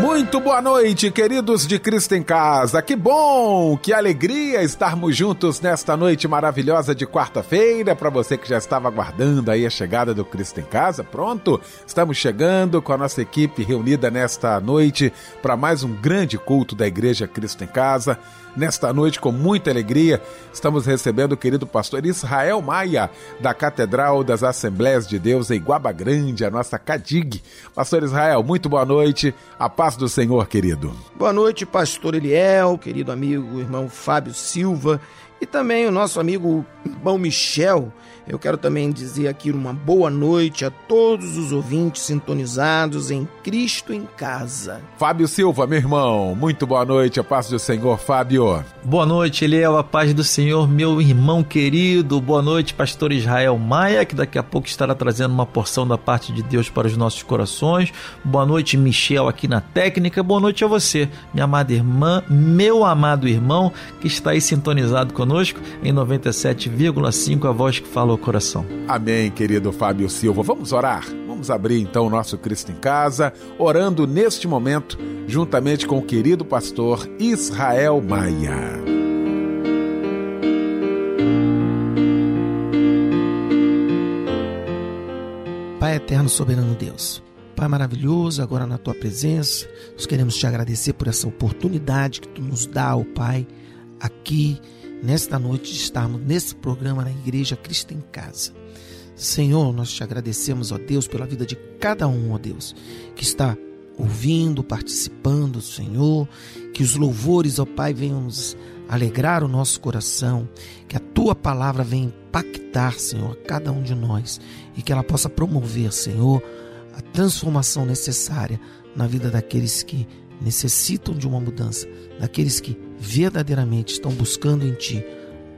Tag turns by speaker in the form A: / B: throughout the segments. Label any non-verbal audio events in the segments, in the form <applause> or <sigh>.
A: Muito boa noite, queridos de Cristo em Casa. Que bom, que alegria estarmos juntos nesta noite maravilhosa de quarta-feira. Para você que já estava aguardando aí a chegada do Cristo em Casa, pronto, estamos chegando com a nossa equipe reunida nesta noite para mais um grande culto da Igreja Cristo em Casa. Nesta noite, com muita alegria, estamos recebendo o querido pastor Israel Maia, da Catedral das Assembleias de Deus em Guaba Grande, a nossa CADIG. Pastor Israel, muito boa noite. A paz do Senhor, querido.
B: Boa noite, pastor Eliel, querido amigo, irmão Fábio Silva e também o nosso amigo irmão Michel eu quero também dizer aqui uma boa noite a todos os ouvintes sintonizados em Cristo em Casa.
A: Fábio Silva, meu irmão, muito boa noite, a paz do Senhor, Fábio.
C: Boa noite, Eliel, a paz do Senhor, meu irmão querido. Boa noite, pastor Israel Maia, que daqui a pouco estará trazendo uma porção da parte de Deus para os nossos corações. Boa noite, Michel, aqui na técnica. Boa noite a você, minha amada irmã, meu amado irmão, que está aí sintonizado conosco em 97,5, a voz que falou coração.
A: Amém, querido Fábio Silva. Vamos orar? Vamos abrir então o nosso Cristo em Casa, orando neste momento, juntamente com o querido pastor Israel Maia.
B: Pai eterno, soberano Deus. Pai maravilhoso, agora na tua presença, nós queremos te agradecer por essa oportunidade que tu nos dá, ó Pai, aqui nesta noite de estarmos nesse programa na Igreja Cristo em Casa. Senhor, nós te agradecemos, ó Deus, pela vida de cada um, ó Deus, que está ouvindo, participando, Senhor, que os louvores, ó Pai, venham nos alegrar o nosso coração, que a tua palavra venha impactar, Senhor, cada um de nós. E que ela possa promover, Senhor, a transformação necessária na vida daqueles que necessitam de uma mudança, daqueles que verdadeiramente estão buscando em Ti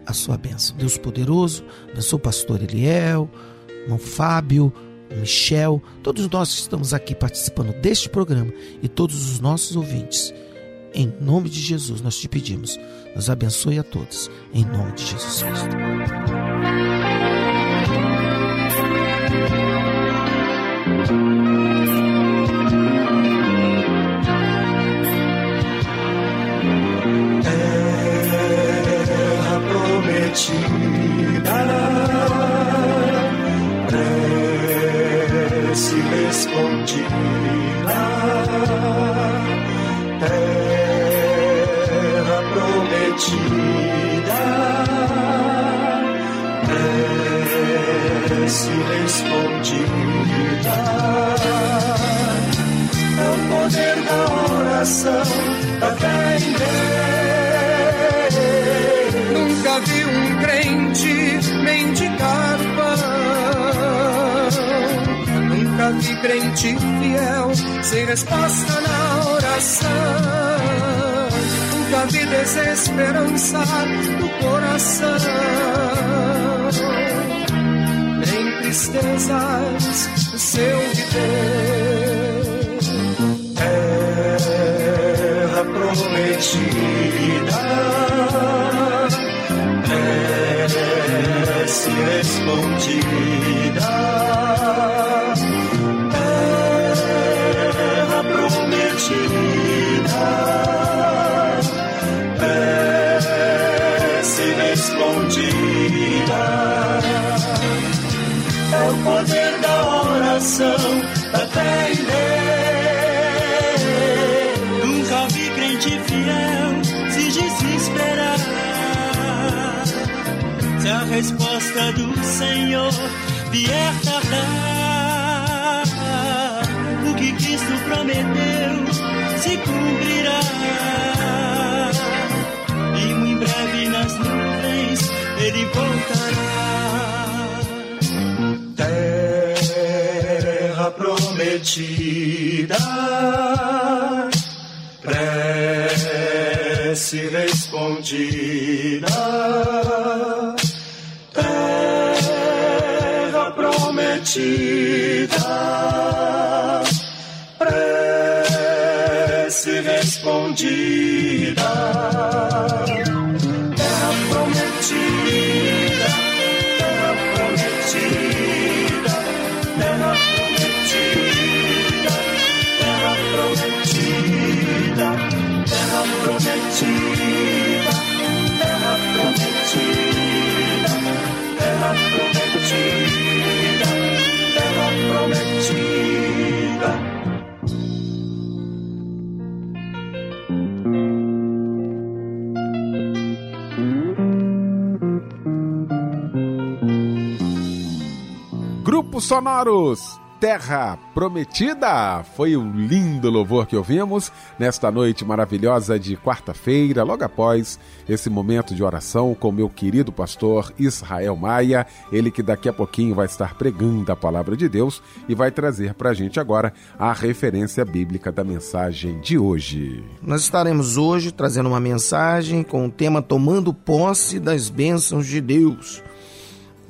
B: a sua bênção. Deus poderoso, abençoe o pastor Eliel, irmão Fábio, Michel, todos nós que estamos aqui participando deste programa e todos os nossos ouvintes. Em nome de Jesus nós te pedimos, nos abençoe a todos, em nome de Jesus Cristo.
D: Prometida, prece respondida. É o poder da oração da fé em Deus nunca vi um crente mendigar pão. Nunca vi crente fiel sem resposta na oração. Nunca desesperança no coração. Nem tristezas seu viver. Terra prometida prece respondida. Terra respondida. É o poder da oração, da fé em Deus.
E: Nunca vi crente fiel se desesperar se a resposta do Senhor vier tardar, o que Cristo prometeu ele voltará.
D: Terra prometida, prece respondida prometida, prece respondida,
A: Sonoros, Terra Prometida. Foi o lindo louvor que ouvimos nesta noite maravilhosa de quarta-feira, logo após esse momento de oração com meu querido pastor Israel Maia, ele que daqui a pouquinho vai estar pregando a palavra de Deus e vai trazer para a gente agora a referência bíblica da mensagem de hoje.
B: Nós estaremos hoje trazendo uma mensagem com o tema Tomando Posse das Bênçãos de Deus.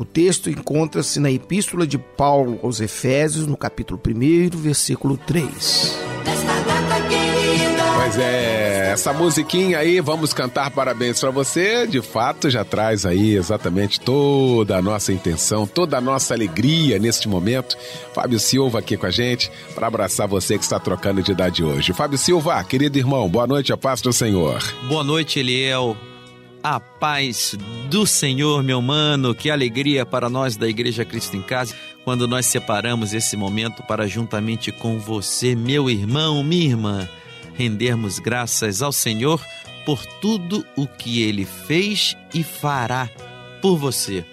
B: O texto encontra-se na Epístola de Paulo aos Efésios, no capítulo 1, versículo 3.
A: Pois é, essa musiquinha aí, vamos cantar parabéns para você, de fato já traz aí exatamente toda a nossa intenção, toda a nossa alegria neste momento. Fábio Silva aqui com a gente para abraçar você que está trocando de idade hoje. Fábio Silva, querido irmão, boa noite, a paz do Senhor.
F: Boa noite, Eliel. A paz do Senhor, meu mano. Que alegria para nós da Igreja Cristo em Casa quando nós separamos esse momento para, juntamente com você, meu irmão, minha irmã, rendermos graças ao Senhor por tudo o que ele fez e fará por você.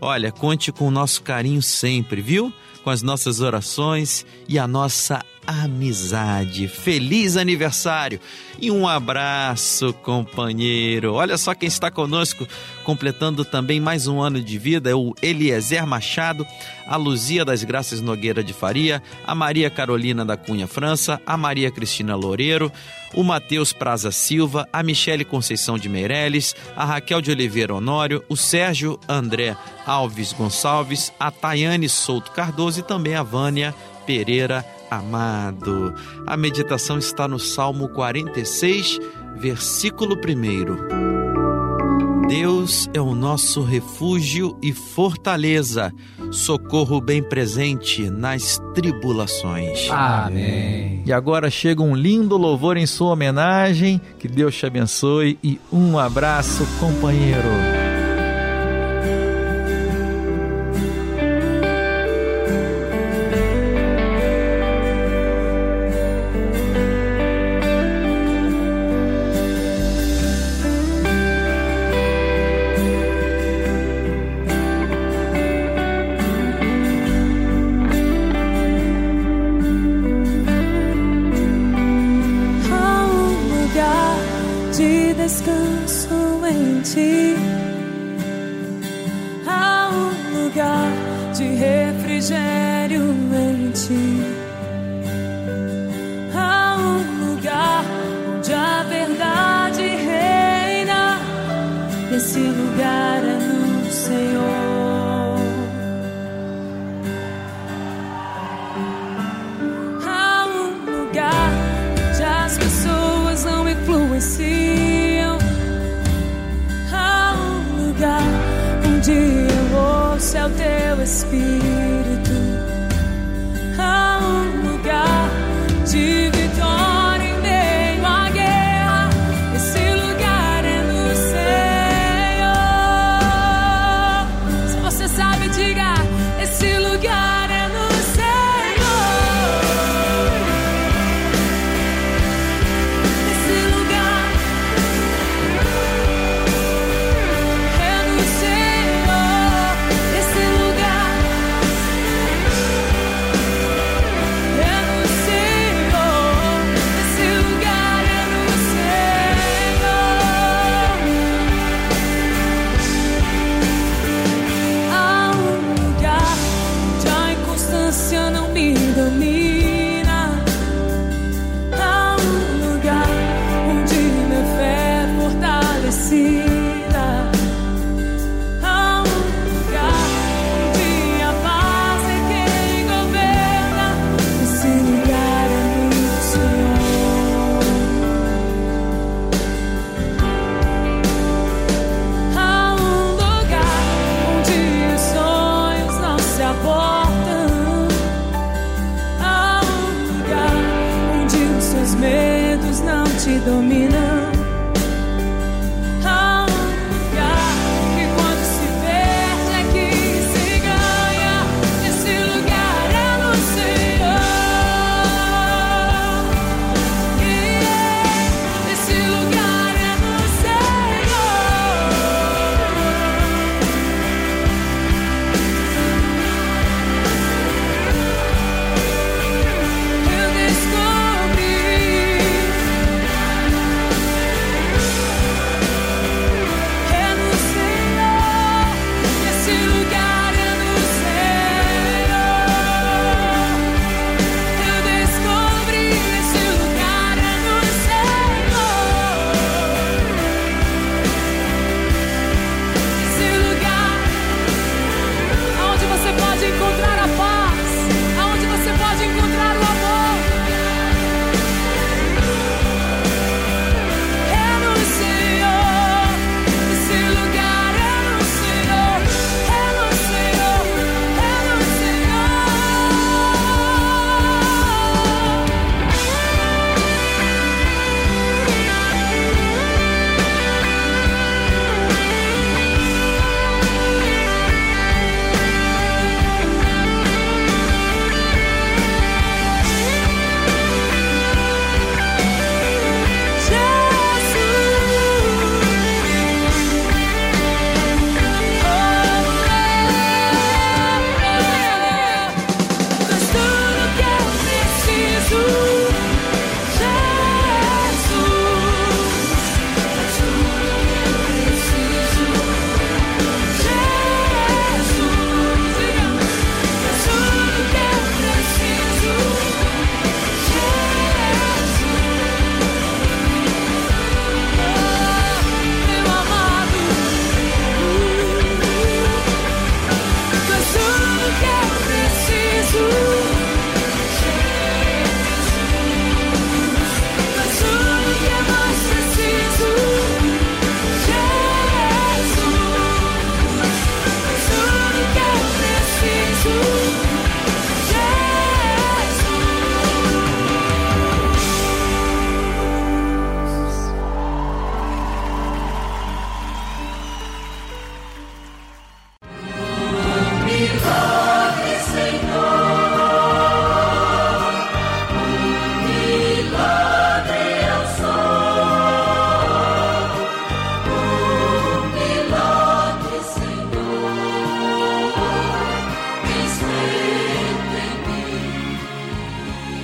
F: Olha, conte com o nosso carinho sempre, viu? Com as nossas orações e a nossa amizade. Feliz aniversário e um abraço, companheiro. Olha só quem está conosco, completando também mais um ano de vida: é o Eliezer Machado, a Luzia das Graças Nogueira de Faria, a Maria Carolina da Cunha França, a Maria Cristina Loureiro, o Matheus Praza Silva, a Michele Conceição de Meirelles, a Raquel de Oliveira Honório, o Sérgio André Alves Gonçalves, a Tayane Souto Cardoso e também a Vânia Pereira Amado. A meditação está no Salmo 46, versículo 1. Deus é o nosso refúgio e fortaleza, socorro bem presente nas tribulações.
G: Amém.
F: E agora chega um lindo louvor em sua homenagem. Que Deus te abençoe e um abraço, companheiro.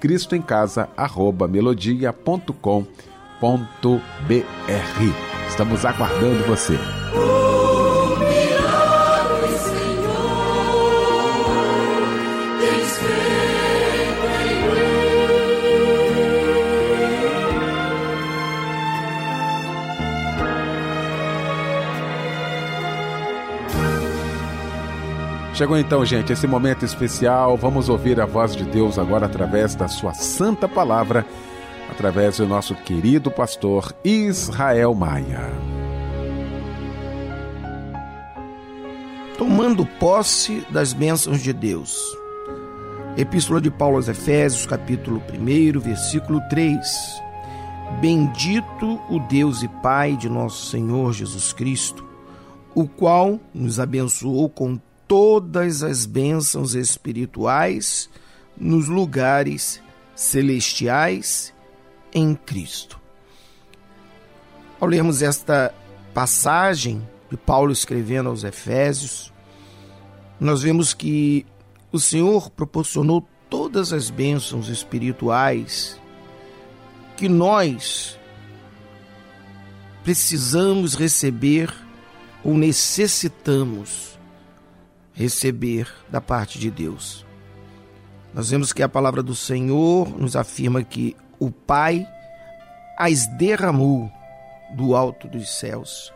A: cristoemcasa@melodia.com.br. Estamos aguardando você. Chegou então, gente, esse momento especial. Vamos ouvir a voz de Deus agora através da sua santa palavra, através do nosso querido pastor Israel Maia.
B: Tomando posse das bênçãos de Deus. Epístola de Paulo aos Efésios, capítulo 1, versículo 3. Bendito o Deus e Pai de nosso Senhor Jesus Cristo, o qual nos abençoou com todas as bênçãos espirituais nos lugares celestiais em Cristo. Ao lermos esta passagem de Paulo escrevendo aos Efésios, nós vemos que o Senhor proporcionou todas as bênçãos espirituais que nós precisamos receber ou necessitamos receber da parte de Deus. Nós vemos que a palavra do Senhor nos afirma que o Pai as derramou do alto dos céus.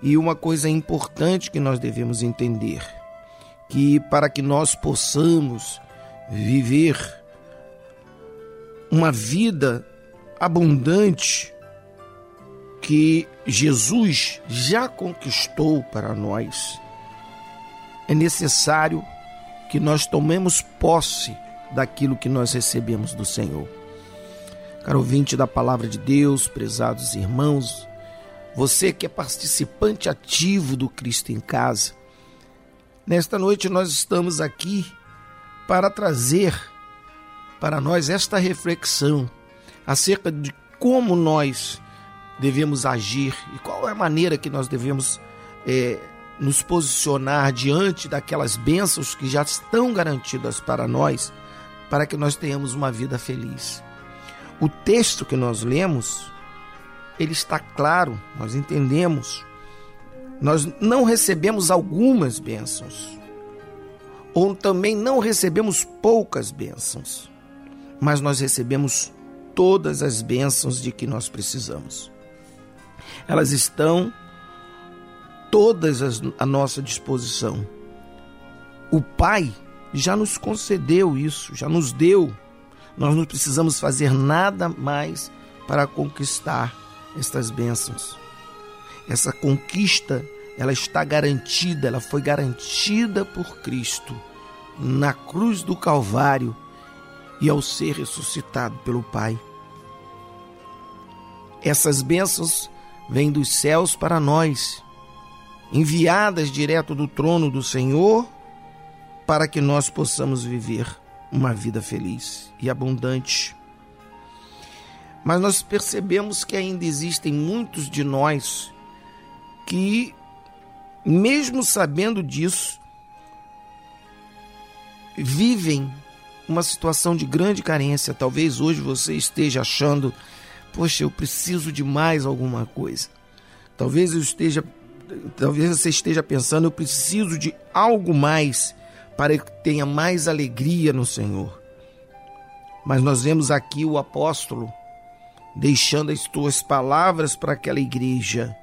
B: E uma coisa importante que nós devemos entender, que para que nós possamos viver uma vida abundante que Jesus já conquistou para nós, é necessário que nós tomemos posse daquilo que nós recebemos do Senhor. Caro ouvinte da palavra de Deus, prezados irmãos, você que é participante ativo do Cristo em Casa, nesta noite nós estamos aqui para trazer para nós esta reflexão acerca de como nós devemos agir e qual é a maneira que nós devemos é, nos posicionar diante daquelas bênçãos que já estão garantidas para nós, para que nós tenhamos uma vida feliz. O texto que nós lemos, ele está claro, nós entendemos. Nós não recebemos algumas bênçãos, ou também não recebemos poucas bênçãos, mas nós recebemos todas as bênçãos de que nós precisamos. Elas estão todas à nossa disposição. O Pai já nos concedeu isso, já nos deu. Nós não precisamos fazer nada mais para conquistar estas bênçãos. Essa conquista, ela está garantida, ela foi garantida por Cristo na cruz do Calvário e ao ser ressuscitado pelo Pai. Essas bênçãos vêm dos céus para nós, enviadas direto do trono do Senhor, para que nós possamos viver uma vida feliz e abundante. Mas nós percebemos que ainda existem muitos de nós que, mesmo sabendo disso, vivem uma situação de grande carência. Talvez hoje você esteja achando, poxa, eu preciso de mais alguma coisa. Talvez eu esteja, talvez você esteja pensando, eu preciso de algo mais para que tenha mais alegria no Senhor. Mas nós vemos aqui o apóstolo deixando as tuas palavras para aquela igreja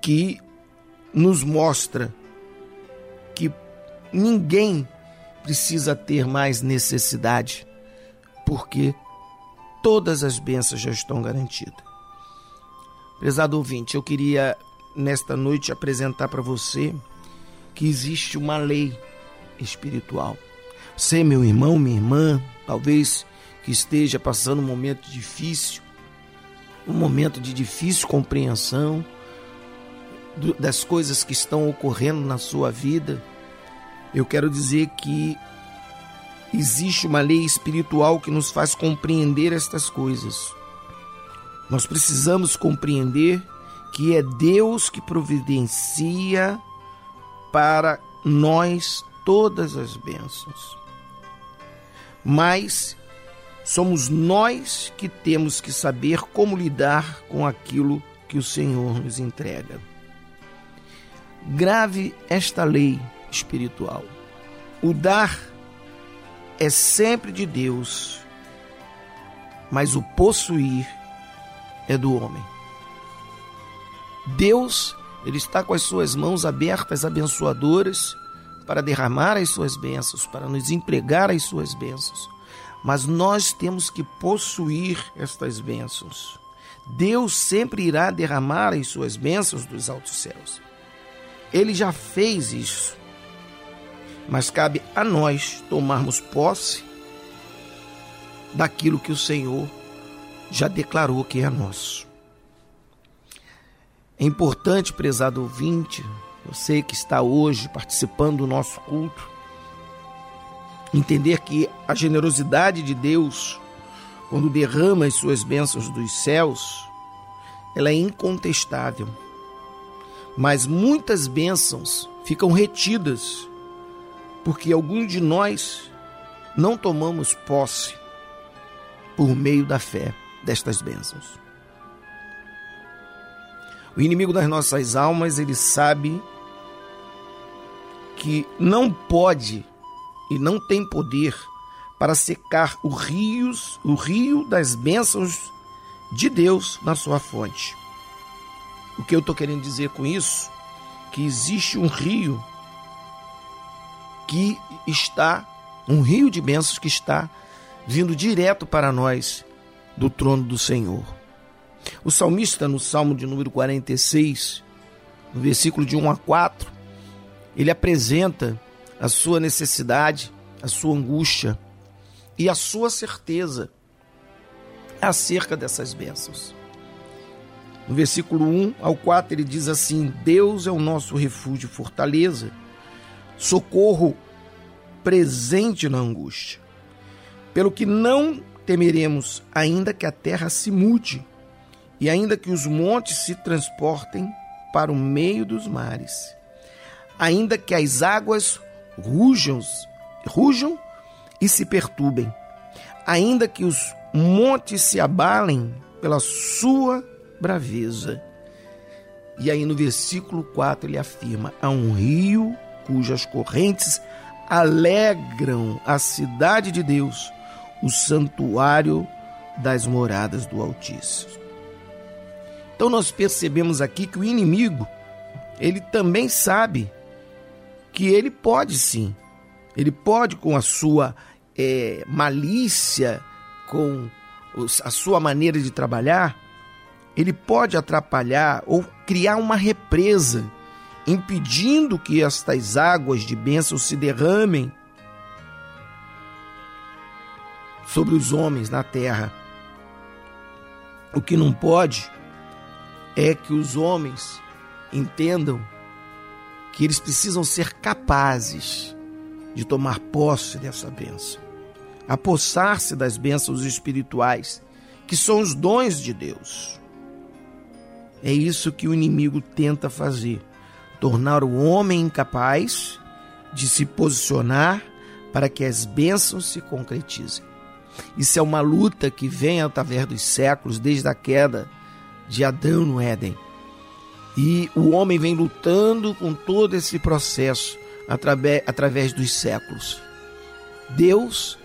B: que nos mostra que ninguém precisa ter mais necessidade, porque todas as bênçãos já estão garantidas. Prezado ouvinte, eu queria nesta noite apresentar para você que existe uma lei espiritual. Você, meu irmão, minha irmã, talvez que esteja passando um momento difícil, um momento de difícil compreensão das coisas que estão ocorrendo na sua vida, eu quero dizer que existe uma lei espiritual que nos faz compreender estas coisas. Nós precisamos compreender que é Deus que providencia para nós todas as bênçãos. Mas somos nós que temos que saber como lidar com aquilo que o Senhor nos entrega. Grave esta lei espiritual. O dar é sempre de Deus, mas o possuir é do homem. Deus, ele está com as suas mãos abertas, abençoadoras, para derramar as suas bênçãos, para nos empregar as suas bênçãos. Mas nós temos que possuir estas bênçãos. Deus sempre irá derramar as suas bênçãos dos altos céus. Ele já fez isso mas cabe a nós tomarmos posse daquilo que o Senhor já declarou que é nosso. É importante, prezado ouvinte, você que está hoje participando do nosso culto, entender que a generosidade de Deus, quando derrama as suas bênçãos dos céus, ela é incontestável. Mas muitas bênçãos ficam retidas porque alguns de nós não tomamos posse por meio da fé destas bênçãos. O inimigo das nossas almas, ele sabe que não pode e não tem poder para secar o rios, o rio das bênçãos de Deus na sua fonte. O que eu estou querendo dizer com isso? Que existe um rio que está, um rio de bênçãos que está vindo direto para nós do trono do Senhor. O salmista, no Salmo de número 46, no versículo de 1 a 4, ele apresenta a sua necessidade, a sua angústia e a sua certeza acerca dessas bênçãos. No versículo 1 ao 4 ele diz assim: Deus é o nosso refúgio e fortaleza, socorro presente na angústia. Pelo que não temeremos, ainda que a terra se mude, e ainda que os montes se transportem para o meio dos mares, ainda que as águas rujam, rujam e se perturbem, ainda que os montes se abalem pela sua braveza. E aí no versículo 4 ele afirma: há um rio cujas correntes alegram a cidade de Deus, o santuário das moradas do Altíssimo. Então nós percebemos aqui que o inimigo, ele também sabe que ele pode sim, ele pode com a sua é, malícia, com a sua maneira de trabalhar, ele pode atrapalhar ou criar uma represa, impedindo que estas águas de bênção se derramem sobre os homens na terra. O que não pode é que os homens entendam que eles precisam ser capazes de tomar posse dessa bênção, apossar-se das bênçãos espirituais, que são os dons de Deus. É isso que o inimigo tenta fazer: tornar o homem incapaz de se posicionar para que as bênçãos se concretizem. Isso é uma luta que vem através dos séculos, desde a queda de Adão no Éden. E o homem vem lutando com todo esse processo através, através dos séculos. Deus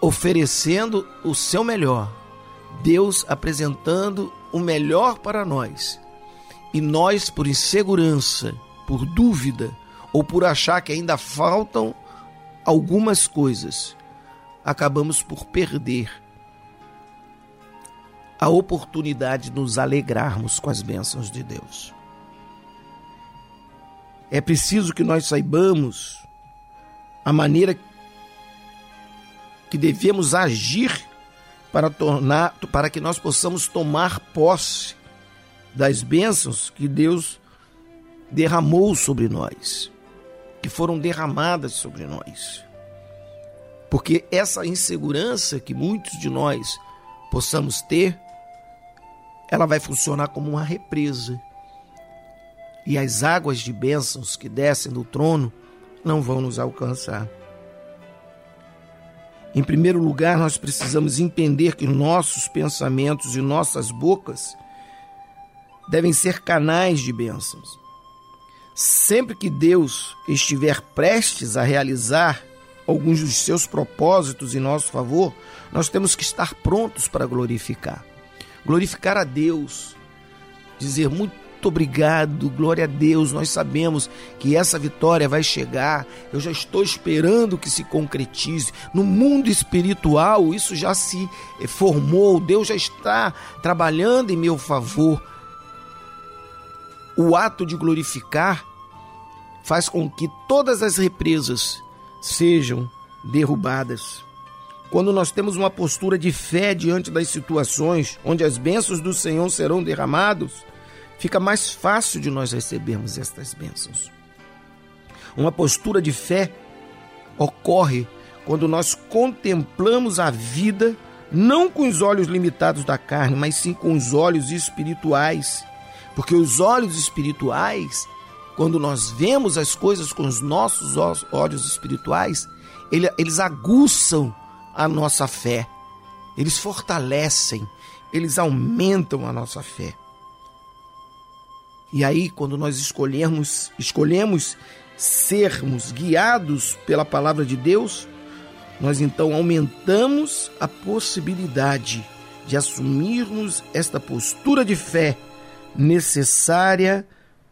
B: oferecendo o seu melhor, Deus apresentando o melhor para nós. E nós, por insegurança, por dúvida ou por achar que ainda faltam algumas coisas, acabamos por perder a oportunidade de nos alegrarmos com as bênçãos de Deus. É preciso que nós saibamos a maneira que devemos agir para tornar para que nós possamos tomar posse das bênçãos que Deus derramou sobre nós, que foram derramadas sobre nós. Porque essa insegurança que muitos de nós possamos ter, ela vai funcionar como uma represa e as águas de bênçãos que descem do trono não vão nos alcançar. Em primeiro lugar, nós precisamos entender que nossos pensamentos e nossas bocas devem ser canais de bênçãos. Sempre que Deus estiver prestes a realizar alguns dos seus propósitos em nosso favor, nós temos que estar prontos para glorificar. Glorificar a Deus, dizer muito obrigado, glória a Deus. Nós sabemos que essa vitória vai chegar. Eu já estou esperando que se concretize. No mundo espiritual, isso já se formou. Deus já está trabalhando em meu favor. O ato de glorificar faz com que todas as represas sejam derrubadas. Quando nós temos uma postura de fé diante das situações onde as bênçãos do Senhor serão derramados, fica mais fácil de nós recebermos estas bênçãos. Uma postura de fé ocorre quando nós contemplamos a vida não com os olhos limitados da carne, mas sim com os olhos espirituais. Porque os olhos espirituais, quando nós vemos as coisas com os nossos olhos espirituais, eles aguçam a nossa fé, eles fortalecem, eles aumentam a nossa fé. E aí, quando nós escolhemos, escolhemos sermos guiados pela palavra de Deus, nós então aumentamos a possibilidade de assumirmos esta postura de fé necessária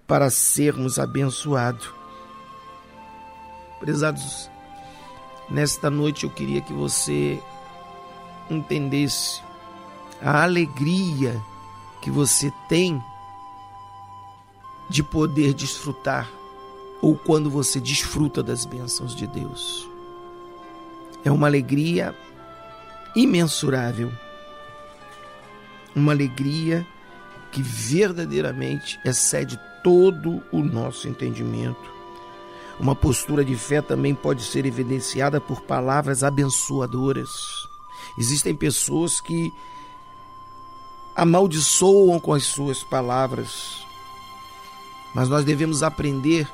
B: para sermos abençoados. Prezados, nesta noite eu queria que você entendesse a alegria que você tem de poder desfrutar ou quando você desfruta das bênçãos de Deus. É uma alegria imensurável. Uma alegria que verdadeiramente excede todo o nosso entendimento. Uma postura de fé também pode ser evidenciada por palavras abençoadoras. Existem pessoas que amaldiçoam com as suas palavras, mas nós devemos aprender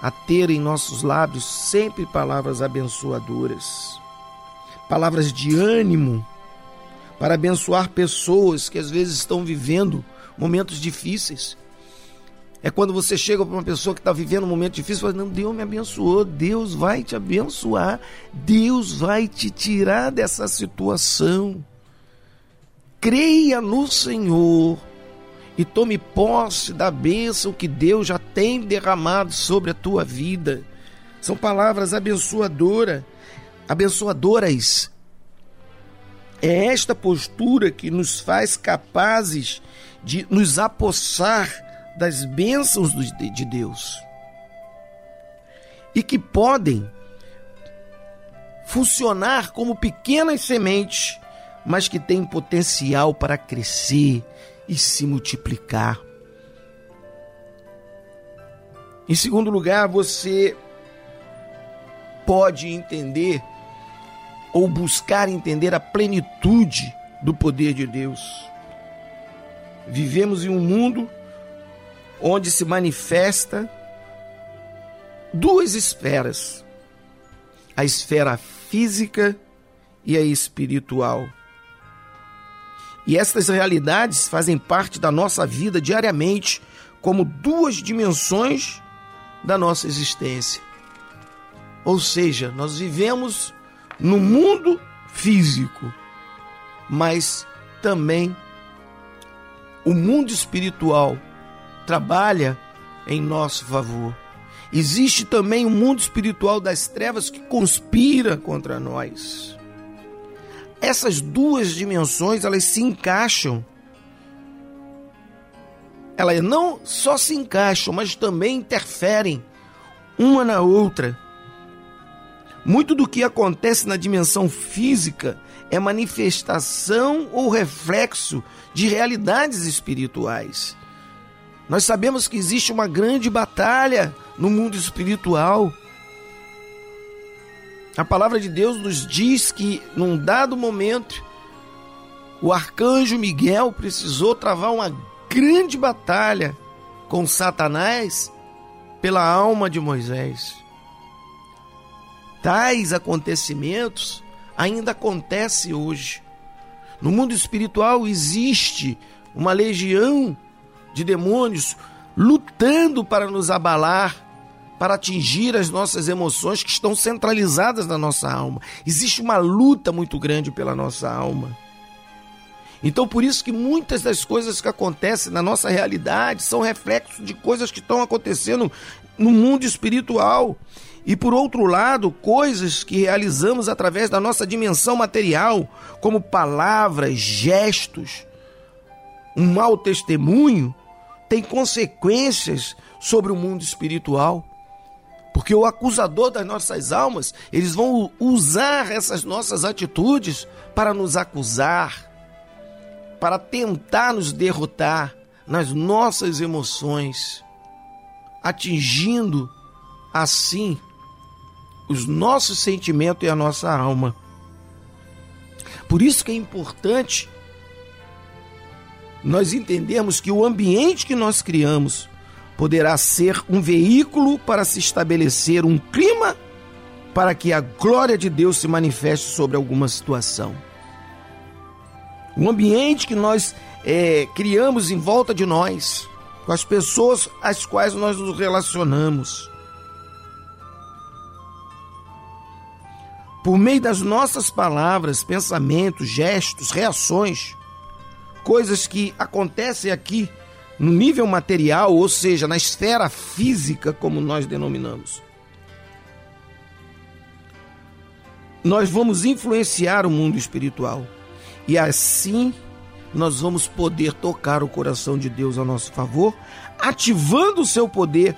B: a ter em nossos lábios sempre palavras abençoadoras palavras de ânimo para abençoar pessoas que às vezes estão vivendo momentos difíceis. É quando você chega para uma pessoa que está vivendo um momento difícil e fala: Não, Deus me abençoou, Deus vai te abençoar, Deus vai te tirar dessa situação. Creia no Senhor e tome posse da bênção que Deus já tem derramado sobre a tua vida. São palavras abençoadoras abençoadoras. É esta postura que nos faz capazes de nos apossar das bênçãos de Deus e que podem funcionar como pequenas sementes, mas que têm potencial para crescer e se multiplicar. Em segundo lugar, você pode entender ou buscar entender a plenitude do poder de Deus. Vivemos em um mundo onde se manifesta duas esferas: a esfera física e a espiritual. E estas realidades fazem parte da nossa vida diariamente como duas dimensões da nossa existência. Ou seja, nós vivemos no mundo físico, mas também o mundo espiritual trabalha em nosso favor. Existe também o mundo espiritual das trevas que conspira contra nós. Essas duas dimensões, elas se encaixam. Elas não só se encaixam, mas também interferem uma na outra. Muito do que acontece na dimensão física é manifestação ou reflexo de realidades espirituais. Nós sabemos que existe uma grande batalha no mundo espiritual. A palavra de Deus nos diz que, num dado momento, o arcanjo Miguel precisou travar uma grande batalha com Satanás pela alma de Moisés. Tais acontecimentos ainda acontecem hoje. No mundo espiritual existe uma legião de demônios lutando para nos abalar, para atingir as nossas emoções que estão centralizadas na nossa alma. Existe uma luta muito grande pela nossa alma. Então, por isso que muitas das coisas que acontecem na nossa realidade são reflexos de coisas que estão acontecendo no mundo espiritual e por outro lado, coisas que realizamos através da nossa dimensão material, como palavras, gestos, um mau testemunho, tem consequências sobre o mundo espiritual. Porque o acusador das nossas almas, eles vão usar essas nossas atitudes para nos acusar, para tentar nos derrotar nas nossas emoções, atingindo assim os nossos sentimentos e a nossa alma. Por isso que é importante nós entendermos que o ambiente que nós criamos poderá ser um veículo para se estabelecer um clima para que a glória de Deus se manifeste sobre alguma situação. O ambiente que nós é, criamos em volta de nós, com as pessoas às quais nós nos relacionamos. Por meio das nossas palavras, pensamentos, gestos, reações, coisas que acontecem aqui no nível material, ou seja, na esfera física, como nós denominamos. Nós vamos influenciar o mundo espiritual e assim nós vamos poder tocar o coração de Deus a nosso favor, ativando o seu poder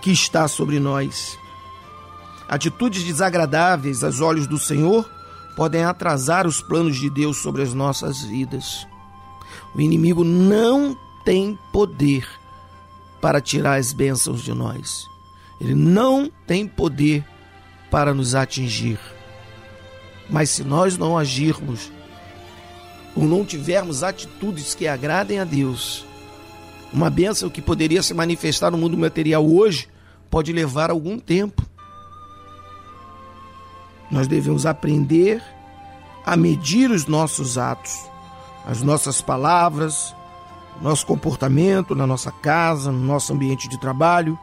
B: que está sobre nós. Atitudes desagradáveis aos olhos do Senhor podem atrasar os planos de Deus sobre as nossas vidas. O inimigo não tem poder para tirar as bênçãos de nós. Ele não tem poder para nos atingir. Mas se nós não agirmos ou não tivermos atitudes que agradem a Deus, uma bênção que poderia se manifestar no mundo material hoje pode levar algum tempo. Nós devemos aprender a medir os nossos atos, as nossas palavras, nosso comportamento na nossa casa, no nosso ambiente de trabalho,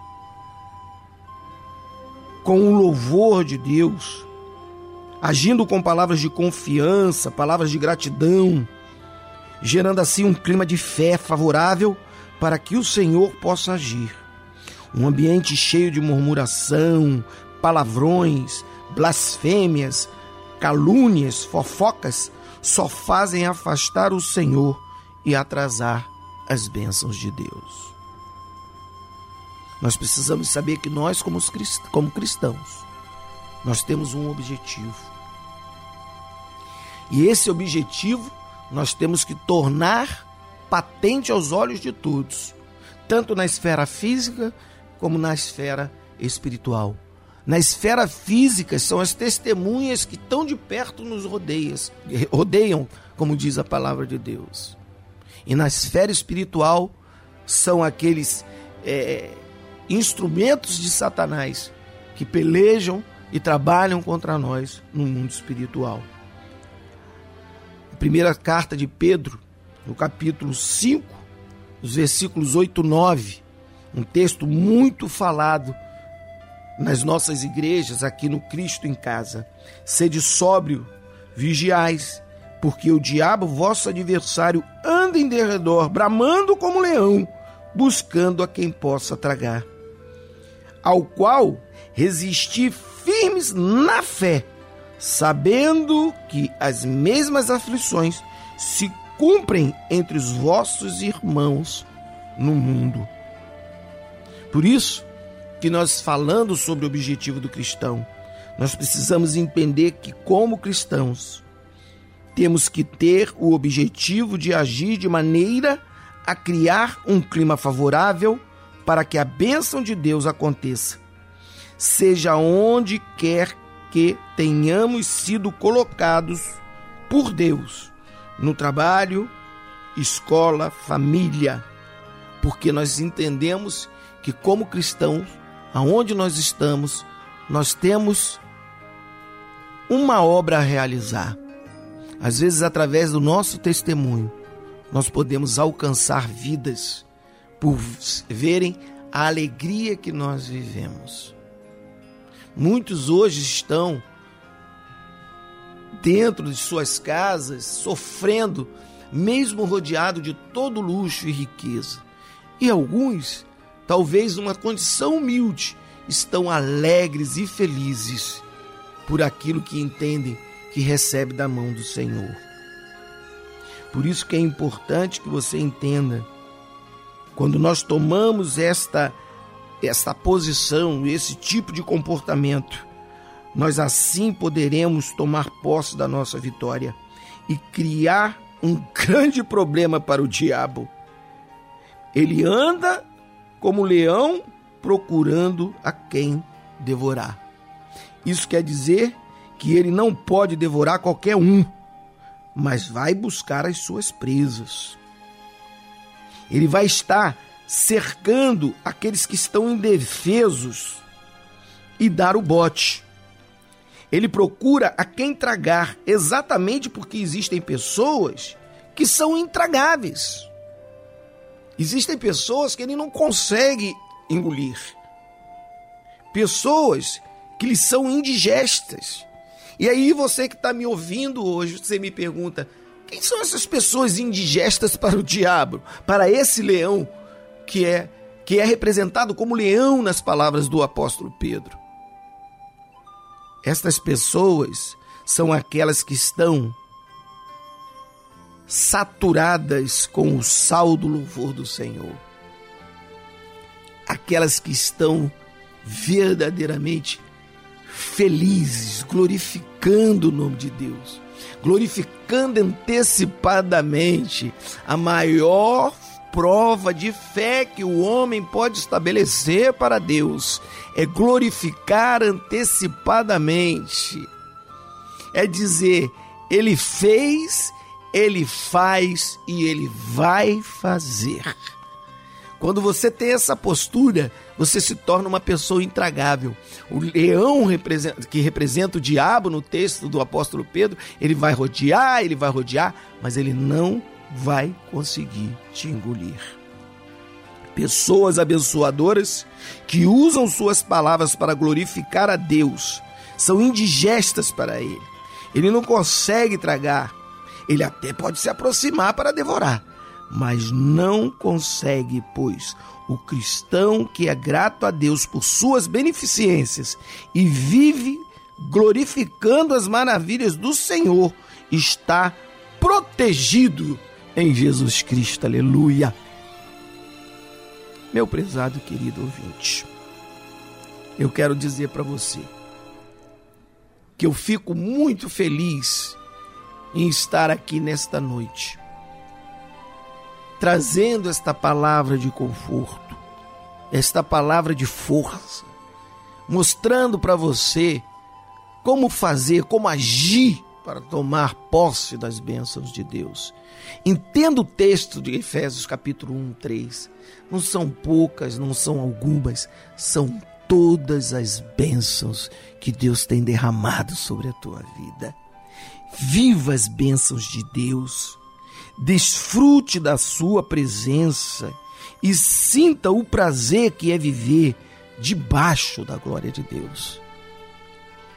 B: com o louvor de Deus, agindo com palavras de confiança, palavras de gratidão, gerando assim um clima de fé favorável para que o Senhor possa agir. Um ambiente cheio de murmuração, palavrões, blasfêmias, calúnias, fofocas só fazem afastar o Senhor e atrasar as bênçãos de Deus. Nós precisamos saber que nós, como cristãos, nós temos um objetivo. E esse objetivo nós temos que tornar patente aos olhos de todos, tanto na esfera física como na esfera espiritual. Na esfera física são as testemunhas que tão de perto nos rodeiam, rodeiam, como diz a palavra de Deus. E na esfera espiritual são aqueles é, instrumentos de Satanás que pelejam e trabalham contra nós no mundo espiritual. A primeira carta de Pedro, no capítulo 5, os versículos 8 e 9, um texto muito falado nas nossas igrejas, aqui no Cristo em Casa. Sede sóbrio, vigiais, porque o diabo, vosso adversário, anda em derredor, bramando como leão, buscando a quem possa tragar. Ao qual resisti firmes na fé, sabendo que as mesmas aflições se cumprem entre os vossos irmãos no mundo. Por isso que nós falando sobre o objetivo do cristão, nós precisamos entender que como cristãos temos que ter o objetivo de agir de maneira a criar um clima favorável para que a bênção de Deus aconteça, seja onde quer que tenhamos sido colocados por Deus, no trabalho, escola, família, porque nós entendemos que como cristãos, aonde nós estamos, nós temos uma obra a realizar. Às vezes, através do nosso testemunho, nós podemos alcançar vidas por verem a alegria que nós vivemos. Muitos hoje estão dentro de suas casas, sofrendo, mesmo rodeado de todo luxo e riqueza. E alguns, talvez numa condição humilde, estão alegres e felizes por aquilo que entendem que recebe da mão do Senhor. Por isso que é importante que você entenda, quando nós tomamos esta esta posição, esse tipo de comportamento, nós assim poderemos tomar posse da nossa vitória e criar um <laughs> grande problema para o diabo. Ele anda como leão procurando a quem devorar. Isso quer dizer que ele não pode devorar qualquer um, mas vai buscar as suas presas. Ele vai estar cercando aqueles que estão indefesos e dar o bote. Ele procura a quem tragar, exatamente porque existem pessoas que são intragáveis. Existem pessoas que ele não consegue engolir. Pessoas que lhe são indigestas. E aí você que está me ouvindo hoje, você me pergunta: quem são essas pessoas indigestas para o diabo, para esse leão que é que é representado como leão nas palavras do apóstolo Pedro? Estas pessoas são aquelas que estão saturadas com o sal do louvor do Senhor. Aquelas que estão verdadeiramente felizes, glorificando o nome de Deus, glorificando antecipadamente a maior prova de fé que o homem pode estabelecer para Deus é glorificar antecipadamente. É dizer, ele fez, ele faz e ele vai fazer. Quando você tem essa postura, você se torna uma pessoa intragável. O leão que representa o diabo no texto do apóstolo Pedro, ele vai rodear, ele vai rodear, mas ele não vai conseguir te engolir. Pessoas abençoadoras que usam suas palavras para glorificar a Deus são indigestas para ele. Ele não consegue tragar. Ele até pode se aproximar para devorar, mas não consegue, pois o cristão que é grato a Deus por suas beneficências e vive glorificando as maravilhas do Senhor está protegido em Jesus Cristo. Aleluia. Meu prezado querido ouvinte, eu quero dizer para você que eu fico muito feliz em estar aqui nesta noite, trazendo esta palavra de conforto, esta palavra de força, mostrando para você como fazer, como agir para tomar posse das bênçãos de Deus. Entenda o texto de Efésios capítulo 1, 3. Não são poucas, não são algumas, são todas as bênçãos que Deus tem derramado sobre a tua vida. Viva as bênçãos de Deus, desfrute da sua presença e sinta o prazer que é viver debaixo da glória de Deus.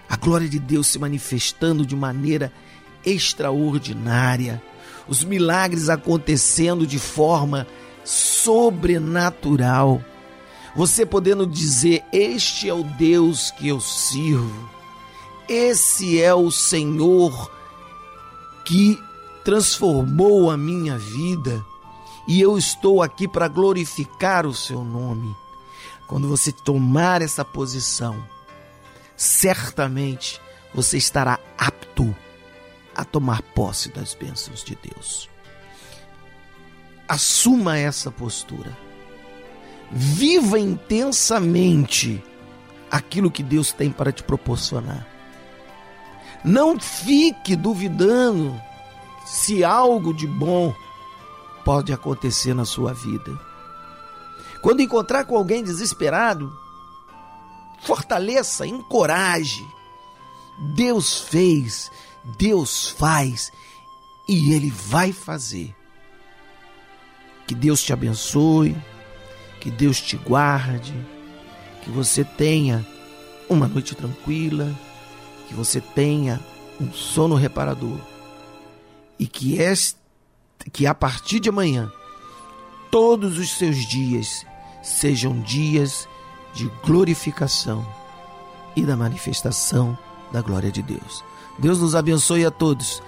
B: A glória de Deus se manifestando de maneira extraordinária, os milagres acontecendo de forma sobrenatural. Você podendo dizer: Este é o Deus que eu sirvo, esse é o Senhor que transformou a minha vida e eu estou aqui para glorificar o seu nome. Quando você tomar essa posição, certamente você estará apto a tomar posse das bênçãos de Deus. Assuma essa postura. Viva intensamente aquilo que Deus tem para te proporcionar. Não fique duvidando se algo de bom pode acontecer na sua vida. Quando encontrar com alguém desesperado, fortaleça, encoraje. Deus fez, Deus faz e Ele vai fazer. Que Deus te abençoe, que Deus te guarde, que você tenha uma noite tranquila, que você tenha um sono reparador e que, este, que a partir de amanhã todos os seus dias sejam dias de glorificação e da manifestação da glória de Deus. Deus nos abençoe a todos.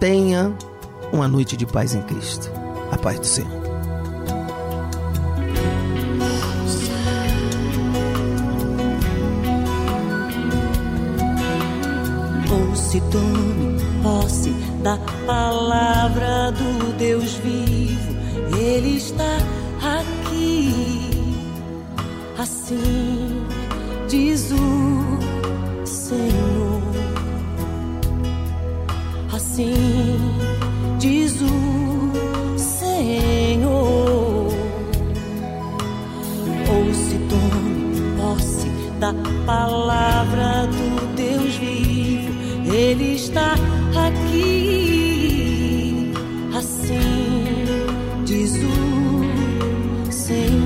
B: Tenha uma noite de paz em Cristo. A paz do Senhor.
H: se tome posse da palavra do Deus vivo. Ele está aqui. Assim diz o Senhor. Assim diz o Senhor. Ou se tome posse da palavra do Deus vivo ele está aqui, assim diz o Senhor.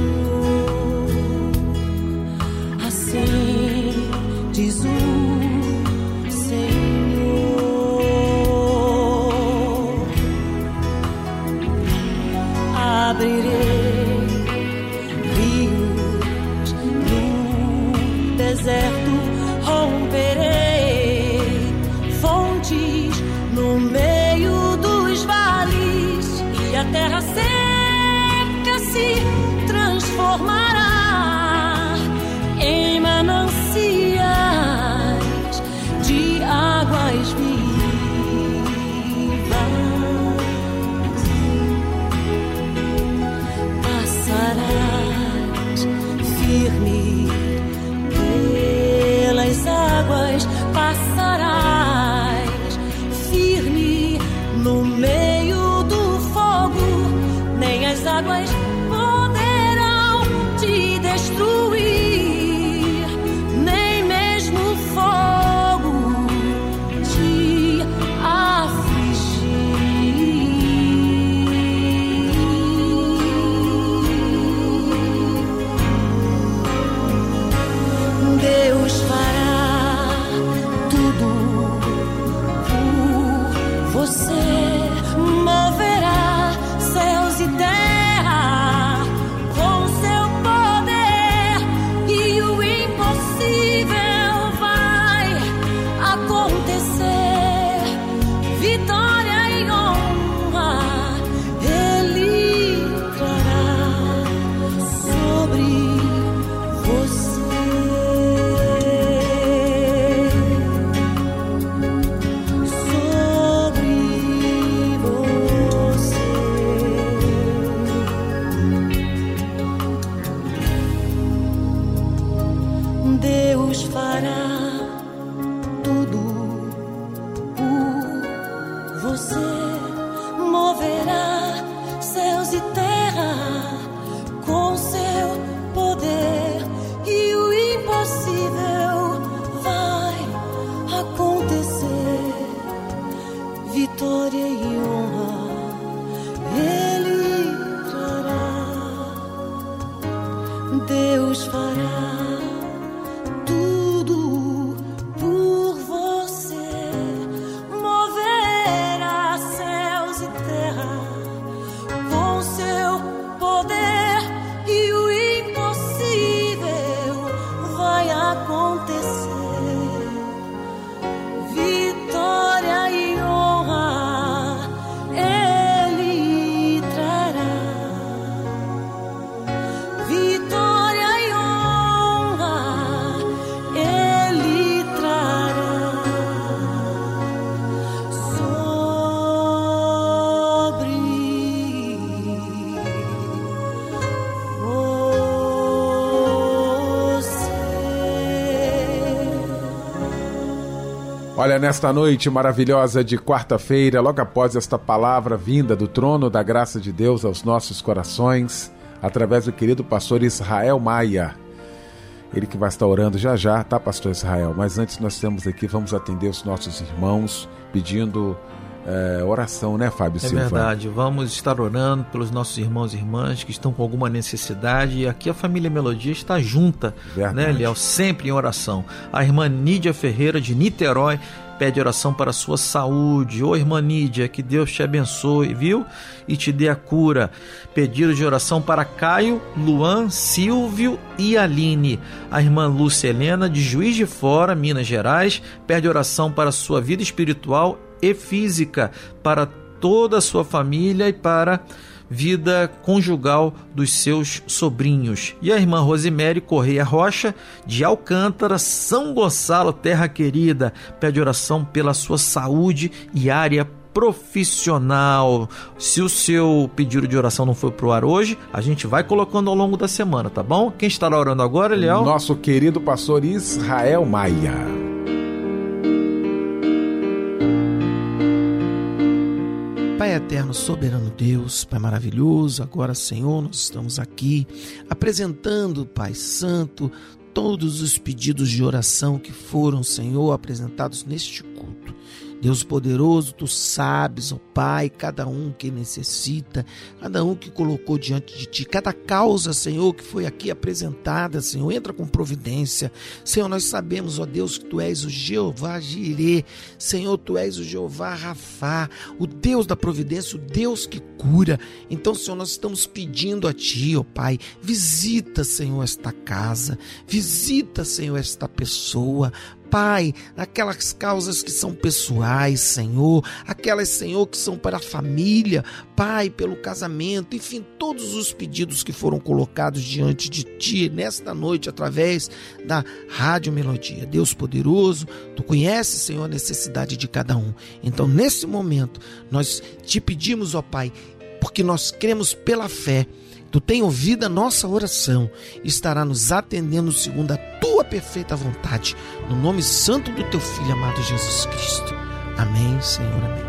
A: Olha, nesta noite maravilhosa de quarta-feira, logo após esta palavra vinda do trono da graça de Deus aos nossos corações, através do querido pastor Israel Maia. Ele que vai estar orando já já, tá, pastor Israel? Mas antes nós temos aqui, vamos atender os nossos irmãos pedindo eh, oração, né, Fábio
C: É
A: Silva?
C: verdade, vamos estar orando pelos nossos irmãos e irmãs que estão com alguma necessidade. E aqui a família Melodia está junta,
A: Verdade.
C: né, Liel? Sempre em oração. A irmã Nídia Ferreira, de Niterói, pede oração para a sua saúde. Ô irmã Nídia, que Deus te abençoe, viu? E te dê a cura. Pedido de oração para Caio, Luan, Silvio e Aline. A irmã Lúcia Helena, de Juiz de Fora, Minas Gerais, pede oração para a sua vida espiritual e física, para toda a sua família e para vida conjugal dos seus sobrinhos. E a irmã Rosemary Correia Rocha, de Alcântara, São Gonçalo, terra querida, pede oração pela sua saúde e área profissional. Se o seu pedido de oração não foi pro ar hoje, a gente vai colocando ao longo da semana, tá bom? Quem estará orando agora, Eliel?
A: Nosso querido pastor Israel Maia.
B: Pai eterno, soberano Deus, Pai maravilhoso, agora, Senhor, nós estamos aqui apresentando, Pai Santo, todos os pedidos de oração que foram, Senhor, apresentados neste culto. Deus poderoso, tu sabes, ó oh Pai, cada um que necessita, cada um que colocou diante de ti, cada causa, Senhor, que foi aqui apresentada, Senhor, entra com providência. Senhor, nós sabemos, ó Deus, que tu és o Jeová Jirê, Senhor, tu és o Jeová Rafá, o Deus da providência, o Deus que cura. Então, Senhor, nós estamos pedindo a ti, ó Pai, visita, Senhor, esta casa, visita, Senhor, esta pessoa, Pai, naquelas causas que são pessoais, Senhor, aquelas, Senhor, que são para a família, Pai, pelo casamento, enfim, todos os pedidos que foram colocados diante de Ti nesta noite através da Rádio Melodia. Deus poderoso, Tu conheces, Senhor, a necessidade de cada um. Então, nesse momento, nós te pedimos, ó Pai, porque nós cremos pela fé Tu tem ouvido a nossa oração e estará nos atendendo segundo a tua perfeita vontade, no nome santo do teu Filho amado Jesus Cristo. Amém, Senhor, amém.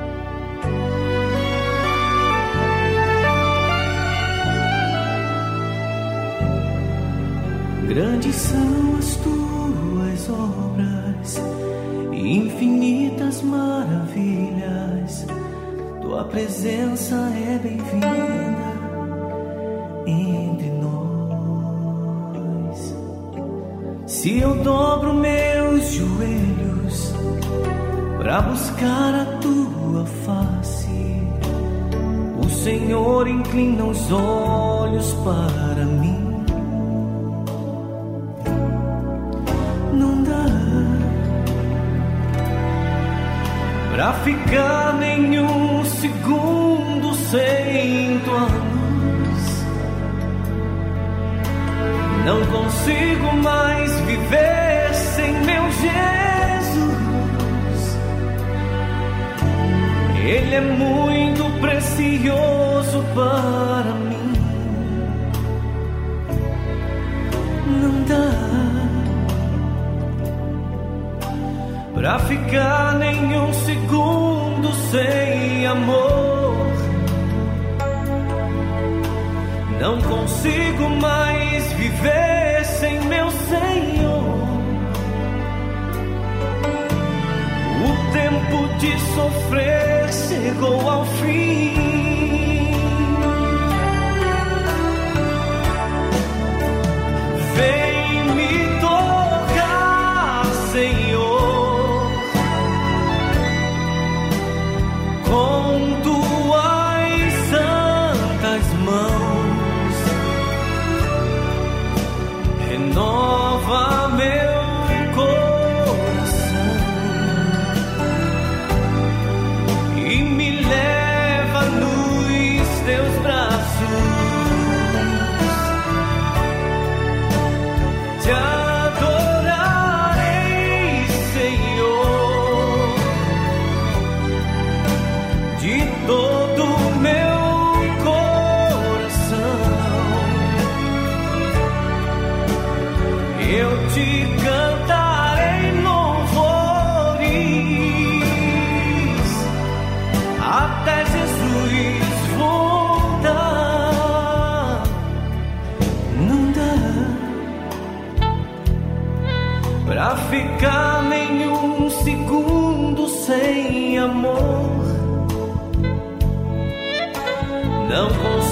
I: Grandes são as tuas obras infinitas maravilhas. Tua presença é bem-vinda entre nós. Se eu dobro meus joelhos para buscar a tua face, o Senhor inclina os olhos para mim. Não dá pra ficar nenhum segundo sem tua. Não consigo mais viver sem meu Jesus. Ele é muito precioso para mim. Não dá pra ficar nenhum segundo sem amor. Não consigo mais viver sem meu Senhor. O tempo de sofrer chegou ao fim. Vem ficar nenhum segundo sem amor. Não consigo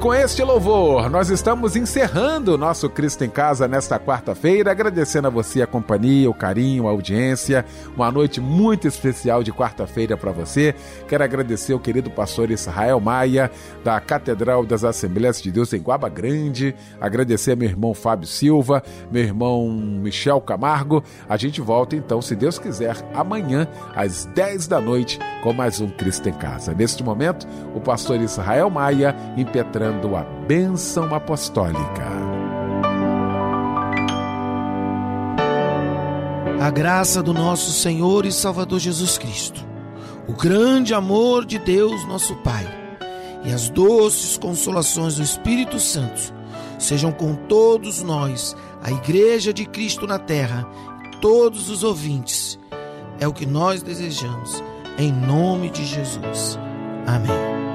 I: com
A: este louvor, nós estamos encerrando o nosso Cristo em Casa nesta quarta-feira, agradecendo a você a companhia, o carinho, a audiência. Uma noite muito especial de quarta-feira para você. Quero agradecer o querido pastor Israel Maia, da Catedral das Assembleias de Deus em Guaba Grande. Agradecer meu irmão Fábio Silva, meu irmão Michel Camargo. A gente volta então, se Deus quiser, amanhã às 10 da noite com mais um Cristo em Casa. Neste momento, o pastor Israel Maia impetrando a bênção apostólica.
B: A graça do nosso Senhor e Salvador Jesus Cristo, o grande amor de Deus, nosso Pai, e as doces consolações do Espírito Santo sejam com todos nós, a Igreja de Cristo na Terra, todos os ouvintes. É o que nós desejamos, em nome de Jesus. Amém.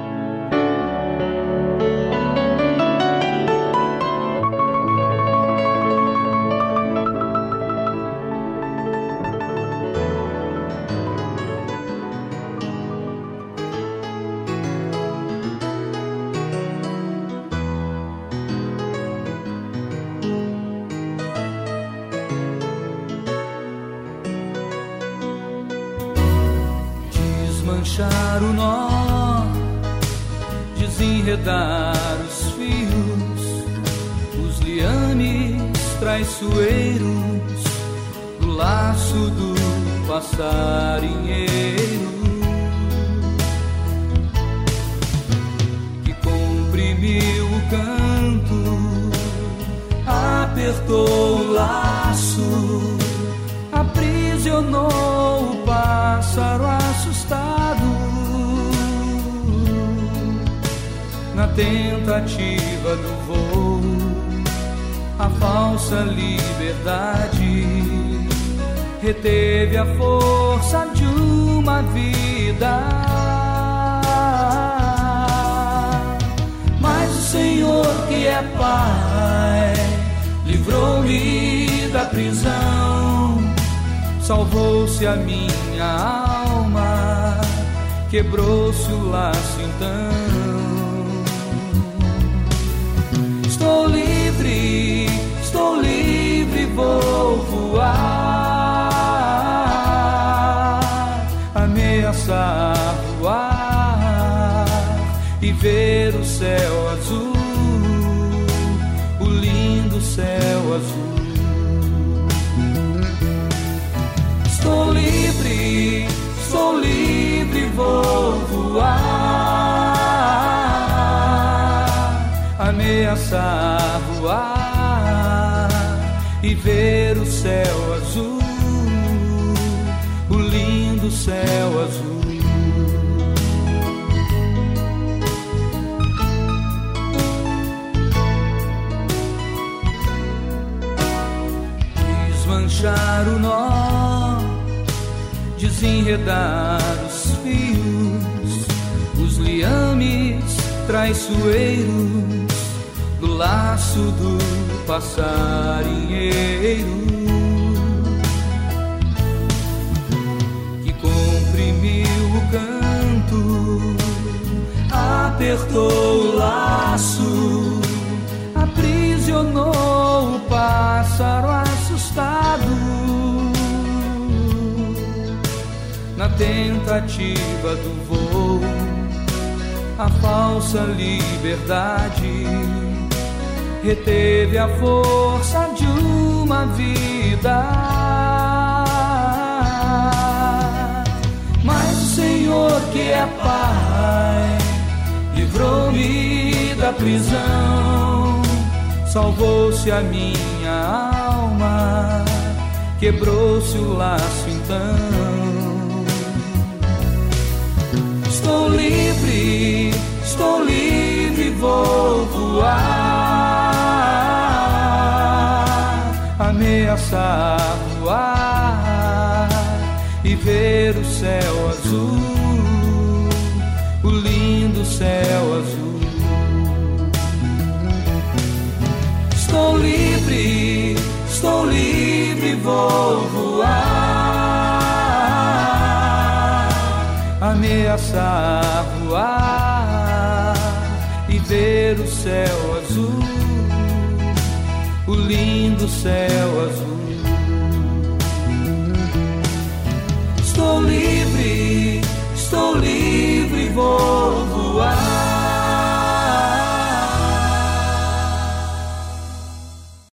G: Apertou o laço, aprisionou o pássaro assustado na tentativa do voo, a falsa liberdade reteve a força de uma vida. Mas o Senhor que é Pai livrou-me da prisão, salvou-se a minha alma, quebrou-se o laço então. Estou livre, estou livre, vou vou voar, ameaçar voar e ver o céu azul, o lindo céu azul. Desmanchar o nó, desenredar liames traiçoeiros do laço do passarinheiro. Que comprimiu o canto, apertou o laço, aprisionou o pássaro assustado. Na tentativa do voo, a falsa liberdade reteve a força de uma vida. Mas o Senhor que é Pai livrou-me da prisão, salvou-se a minha alma, quebrou-se o laço então. Vou voar, ameaçar voar e ver o céu azul, o lindo céu azul. Estou livre, estou livre, vou voar, ameaçar voar ver o céu azul, o lindo céu azul. Estou livre, estou livre, vou voar.